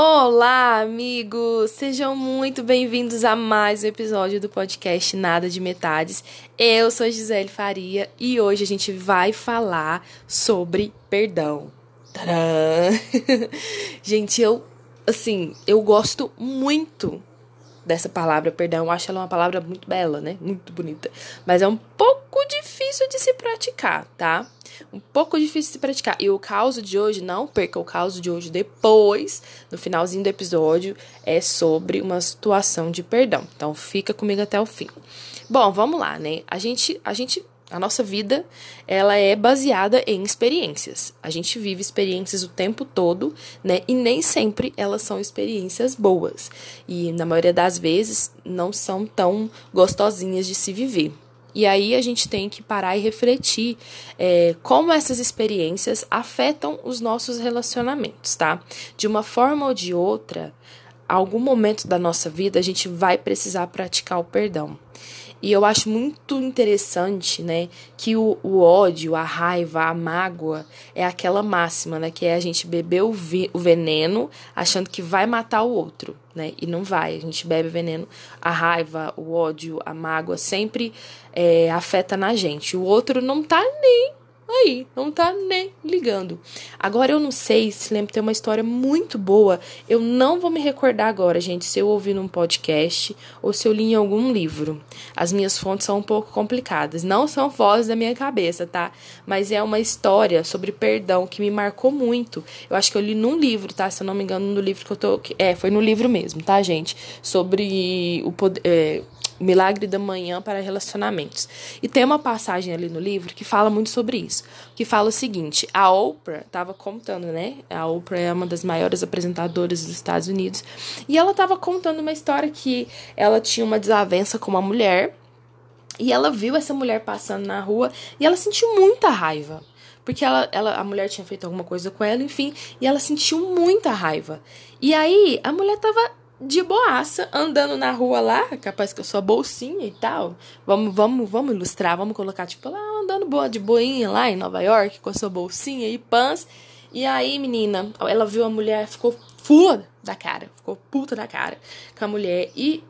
Olá, amigos! Sejam muito bem-vindos a mais um episódio do podcast Nada de Metades. Eu sou Gisele Faria e hoje a gente vai falar sobre perdão. Tadã! gente, eu, assim, eu gosto muito dessa palavra, perdão. Eu acho ela uma palavra muito bela, né? Muito bonita. Mas é um pouco difícil de se praticar, tá? Um pouco difícil de se praticar. E o caos de hoje, não perca o caos de hoje depois, no finalzinho do episódio, é sobre uma situação de perdão. Então fica comigo até o fim. Bom, vamos lá, né? A gente, a gente a nossa vida, ela é baseada em experiências. A gente vive experiências o tempo todo, né? E nem sempre elas são experiências boas. E na maioria das vezes não são tão gostosinhas de se viver. E aí a gente tem que parar e refletir é, como essas experiências afetam os nossos relacionamentos, tá? De uma forma ou de outra, algum momento da nossa vida a gente vai precisar praticar o perdão. E eu acho muito interessante, né, que o, o, ódio, a raiva, a mágoa é aquela máxima, né, que é a gente beber o, vi, o veneno achando que vai matar o outro, né, e não vai. A gente bebe veneno, a raiva, o ódio, a mágoa sempre é, afeta na gente. O outro não tá nem aí, não tá nem ligando. Agora eu não sei se lembra tem uma história muito boa. Eu não vou me recordar agora, gente, se eu ouvi num podcast ou se eu li em algum livro. As minhas fontes são um pouco complicadas, não são vozes da minha cabeça, tá? Mas é uma história sobre perdão que me marcou muito. Eu acho que eu li num livro, tá? Se eu não me engano, no livro que eu tô, é, foi no livro mesmo, tá, gente? Sobre o poder é, Milagre da Manhã para Relacionamentos. E tem uma passagem ali no livro que fala muito sobre isso. Que fala o seguinte: a Oprah estava contando, né? A Oprah é uma das maiores apresentadoras dos Estados Unidos. E ela estava contando uma história que ela tinha uma desavença com uma mulher. E ela viu essa mulher passando na rua e ela sentiu muita raiva porque ela, ela, a mulher tinha feito alguma coisa com ela, enfim, e ela sentiu muita raiva. E aí a mulher tava de boaça, andando na rua lá, capaz que eu sou bolsinha e tal. Vamos, vamos, vamos ilustrar, vamos colocar, tipo, lá andando boa de boinha lá em Nova York, com a sua bolsinha e pãs. E aí, menina, ela viu a mulher, ficou fula da cara, ficou puta da cara com a mulher. E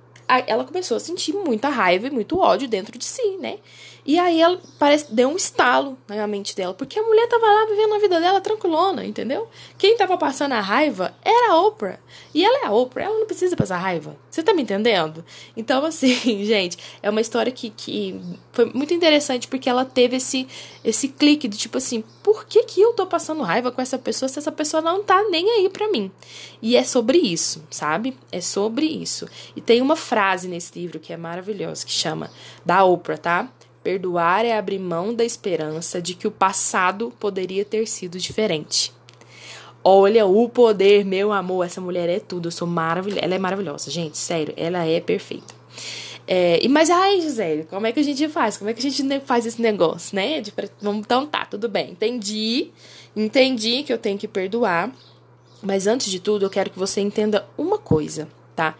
ela começou a sentir muita raiva e muito ódio dentro de si, né? E aí ela parece deu um estalo na mente dela, porque a mulher tava lá vivendo a vida dela tranquilona, entendeu? Quem tava passando a raiva era a Oprah. E ela é a Oprah, ela não precisa passar raiva. Você tá me entendendo? Então, assim, gente, é uma história que, que foi muito interessante porque ela teve esse, esse clique de tipo assim, por que, que eu tô passando raiva com essa pessoa se essa pessoa não tá nem aí pra mim? E é sobre isso, sabe? É sobre isso. E tem uma frase nesse livro que é maravilhosa, que chama da Oprah, tá? Perdoar é abrir mão da esperança de que o passado poderia ter sido diferente. Olha o poder, meu amor. Essa mulher é tudo. Eu sou maravilhosa. Ela é maravilhosa, gente. Sério, ela é perfeita. É, mas, ai, Gisele, como é que a gente faz? Como é que a gente faz esse negócio, né? De, então tá, tudo bem. Entendi. Entendi que eu tenho que perdoar. Mas antes de tudo, eu quero que você entenda uma coisa, tá?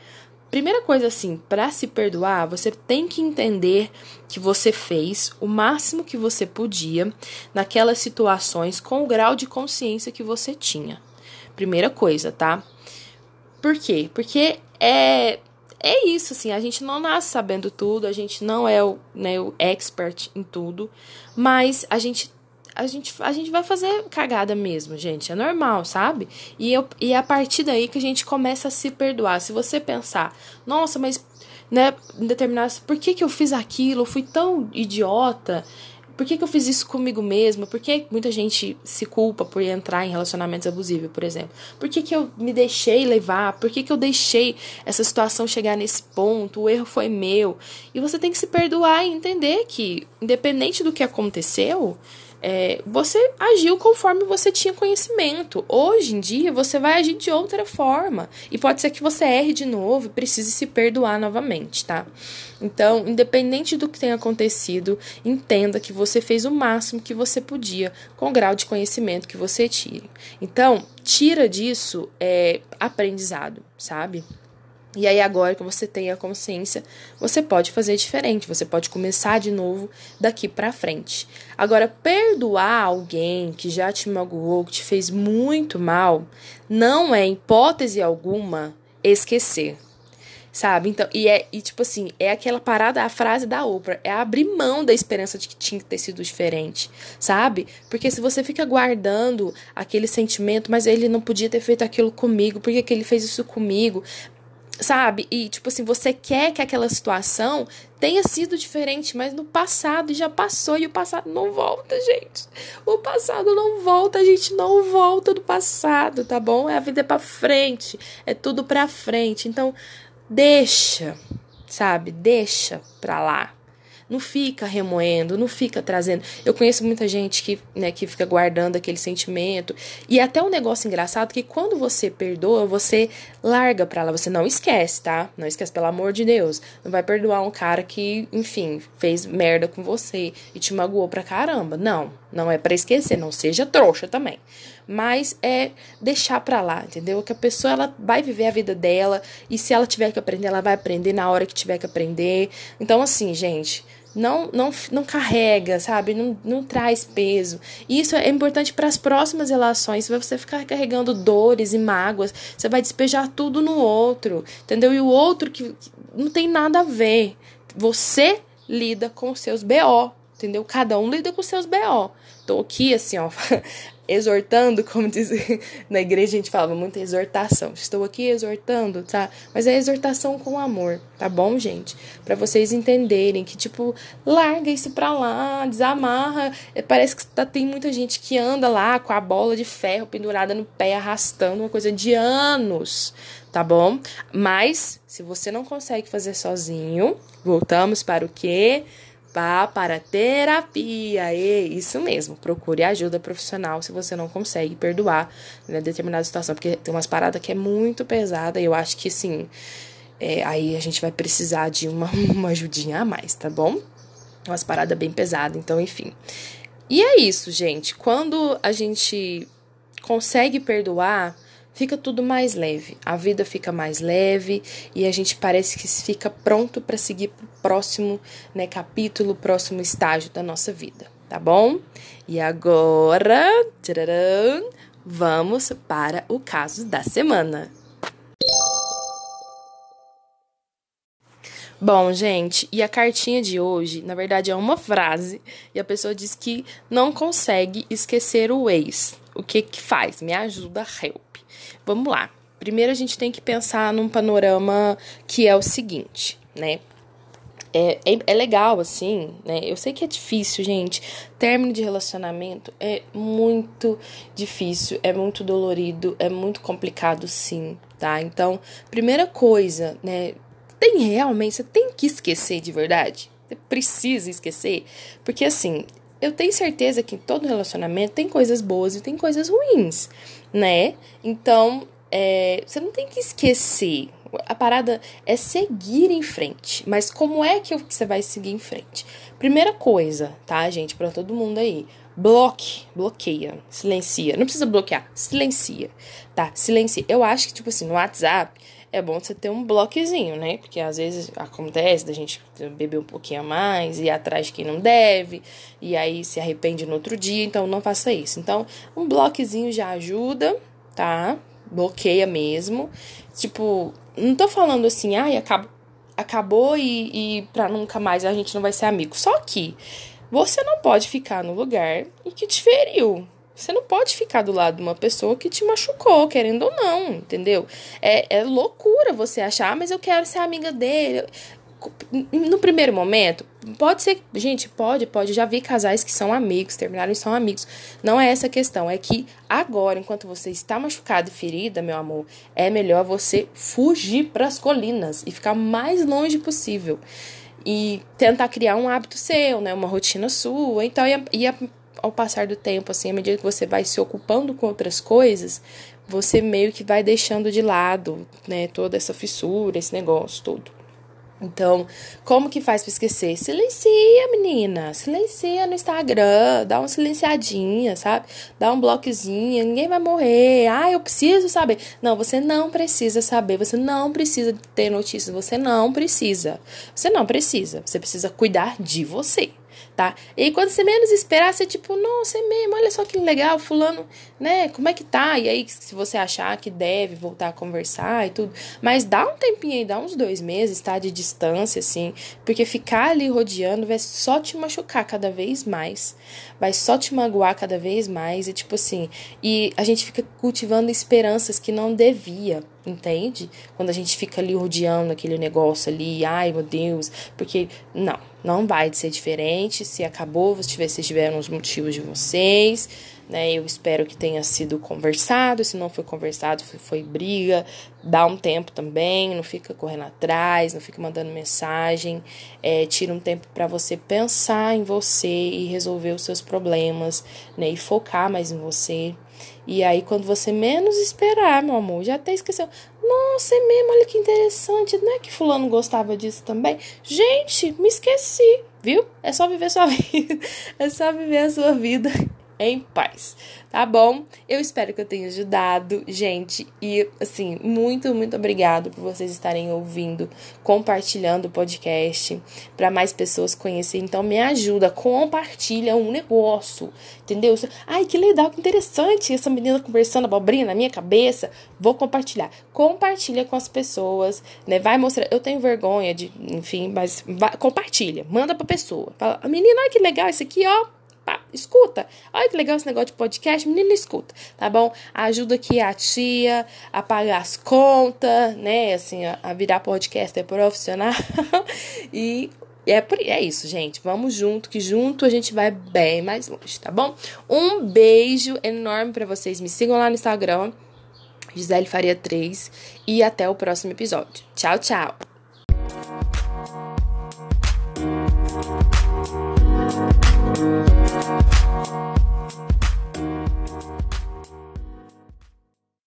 Primeira coisa assim, para se perdoar, você tem que entender que você fez o máximo que você podia naquelas situações com o grau de consciência que você tinha. Primeira coisa, tá? Por quê? Porque é é isso, assim, a gente não nasce sabendo tudo, a gente não é o, né, o expert em tudo, mas a gente a gente, a gente vai fazer cagada mesmo, gente. É normal, sabe? E, eu, e é a partir daí que a gente começa a se perdoar. Se você pensar, nossa, mas, né, determinado, por que, que eu fiz aquilo? Eu fui tão idiota. Por que, que eu fiz isso comigo mesma? Por que muita gente se culpa por entrar em relacionamentos abusivos, por exemplo? Por que, que eu me deixei levar? Por que, que eu deixei essa situação chegar nesse ponto? O erro foi meu. E você tem que se perdoar e entender que, independente do que aconteceu, é, você agiu conforme você tinha conhecimento. Hoje em dia, você vai agir de outra forma. E pode ser que você erre de novo e precise se perdoar novamente, tá? Então, independente do que tenha acontecido, entenda que você fez o máximo que você podia com o grau de conhecimento que você tire. Então, tira disso é, aprendizado, sabe? E aí, agora que você tem a consciência, você pode fazer diferente, você pode começar de novo daqui para frente. Agora, perdoar alguém que já te magoou, que te fez muito mal, não é, hipótese alguma, esquecer. Sabe? Então, e é, e tipo assim, é aquela parada, a frase da Oprah, é abrir mão da esperança de que tinha que ter sido diferente, sabe? Porque se você fica guardando aquele sentimento, mas ele não podia ter feito aquilo comigo, por que ele fez isso comigo? Sabe? E, tipo assim, você quer que aquela situação tenha sido diferente, mas no passado já passou e o passado não volta, gente. O passado não volta, a gente não volta do passado, tá bom? É a vida é pra frente, é tudo pra frente. Então, deixa, sabe? Deixa pra lá. Não fica remoendo, não fica trazendo. Eu conheço muita gente que, né, que fica guardando aquele sentimento. E até um negócio engraçado que quando você perdoa, você larga pra lá. Você não esquece, tá? Não esquece, pelo amor de Deus. Não vai perdoar um cara que, enfim, fez merda com você e te magoou pra caramba. Não, não é para esquecer. Não seja trouxa também mas é deixar para lá, entendeu? Que a pessoa ela vai viver a vida dela e se ela tiver que aprender, ela vai aprender na hora que tiver que aprender. Então assim, gente, não, não, não carrega, sabe? Não, não traz peso. Isso é importante para as próximas relações. Se você ficar carregando dores e mágoas, você vai despejar tudo no outro, entendeu? E o outro que não tem nada a ver. Você lida com os seus BO, entendeu? Cada um lida com os seus BO. Tô aqui, assim, ó, exortando, como diz na igreja, a gente falava muita exortação. Estou aqui exortando, tá? Mas é exortação com amor, tá bom, gente? Para vocês entenderem que, tipo, larga isso pra lá, desamarra. É, parece que tá, tem muita gente que anda lá com a bola de ferro pendurada no pé, arrastando uma coisa de anos, tá bom? Mas, se você não consegue fazer sozinho, voltamos para o quê? Vá para terapia. E isso mesmo, procure ajuda profissional se você não consegue perdoar né, determinada situação, porque tem umas paradas que é muito pesada e eu acho que sim, é, aí a gente vai precisar de uma, uma ajudinha a mais, tá bom? Umas paradas bem pesadas, então enfim. E é isso, gente. Quando a gente consegue perdoar, fica tudo mais leve. A vida fica mais leve e a gente parece que fica pronto para seguir pro próximo, né, capítulo, próximo estágio da nossa vida, tá bom? E agora, tcharam, vamos para o caso da semana. Bom, gente, e a cartinha de hoje, na verdade, é uma frase e a pessoa diz que não consegue esquecer o ex. O que que faz? Me ajuda, help. Vamos lá. Primeiro a gente tem que pensar num panorama que é o seguinte, né? É, é, é, legal, assim, né? Eu sei que é difícil, gente. Término de relacionamento é muito difícil, é muito dolorido, é muito complicado, sim, tá? Então, primeira coisa, né? Tem realmente, você tem que esquecer de verdade. Você precisa esquecer. Porque, assim, eu tenho certeza que em todo relacionamento tem coisas boas e tem coisas ruins, né? Então, é, você não tem que esquecer. A parada é seguir em frente. Mas como é que você vai seguir em frente? Primeira coisa, tá, gente, para todo mundo aí. Bloque, bloqueia, silencia. Não precisa bloquear, silencia, tá? Silencia. Eu acho que, tipo assim, no WhatsApp, é bom você ter um bloquezinho, né? Porque às vezes acontece da gente beber um pouquinho a mais, ir atrás de quem não deve, e aí se arrepende no outro dia, então não faça isso. Então, um bloquezinho já ajuda, tá? Bloqueia mesmo. Tipo, não tô falando assim, ai, acabou, acabou e, e pra nunca mais a gente não vai ser amigo. Só que você não pode ficar no lugar e que te feriu, você não pode ficar do lado de uma pessoa que te machucou, querendo ou não, entendeu? É, é loucura você achar, ah, mas eu quero ser amiga dele. No primeiro momento, pode ser. Gente, pode, pode. Já vi casais que são amigos, terminaram e são amigos. Não é essa a questão. É que agora, enquanto você está machucado e ferida, meu amor, é melhor você fugir para as colinas e ficar mais longe possível e tentar criar um hábito seu, né, uma rotina sua. Então, e a, e a ao passar do tempo, assim, à medida que você vai se ocupando com outras coisas, você meio que vai deixando de lado, né, toda essa fissura, esse negócio todo. Então, como que faz para esquecer? Silencia, menina. Silencia no Instagram. Dá uma silenciadinha, sabe? Dá um bloquezinho. Ninguém vai morrer. Ah, eu preciso saber. Não, você não precisa saber. Você não precisa ter notícias. Você não precisa. Você não precisa. Você precisa cuidar de você tá? E quando você menos esperar, você tipo, nossa, é mesmo, olha só que legal, fulano, né? Como é que tá? E aí, se você achar que deve voltar a conversar e tudo, mas dá um tempinho aí, dá uns dois meses, tá? De distância, assim, porque ficar ali rodeando vai só te machucar cada vez mais, vai só te magoar cada vez mais, e tipo assim, e a gente fica cultivando esperanças que não devia, entende? Quando a gente fica ali rodeando aquele negócio ali, ai meu Deus, porque não, não vai ser diferente. Se acabou, vocês tiveram os motivos de vocês, né? Eu espero que tenha sido conversado. Se não foi conversado, foi, foi briga. Dá um tempo também, não fica correndo atrás, não fica mandando mensagem. É, tira um tempo para você pensar em você e resolver os seus problemas, né? E focar mais em você. E aí, quando você menos esperar, meu amor, já até esqueceu. Nossa, é mesmo, olha que interessante. Não é que fulano gostava disso também? Gente, me esqueci, viu? É só viver sua vida. É só viver a sua vida em paz, tá bom? Eu espero que eu tenha ajudado, gente, e assim, muito, muito obrigado por vocês estarem ouvindo, compartilhando o podcast para mais pessoas conhecerem. Então me ajuda, compartilha um negócio, entendeu? Ai, que legal, que interessante essa menina conversando abobrinha na minha cabeça. Vou compartilhar. Compartilha com as pessoas, né? Vai mostrar. Eu tenho vergonha de, enfim, mas vai, compartilha, manda pra pessoa. Fala, menina, ai que legal isso aqui, ó escuta. Olha que legal esse negócio de podcast. Menina, escuta, tá bom? Ajuda aqui a tia a pagar as contas, né? Assim, a, virar podcaster profissional. e é, é isso, gente. Vamos junto, que junto a gente vai bem mais longe, tá bom? Um beijo enorme para vocês. Me sigam lá no Instagram, Gisele Faria 3. E até o próximo episódio. Tchau, tchau.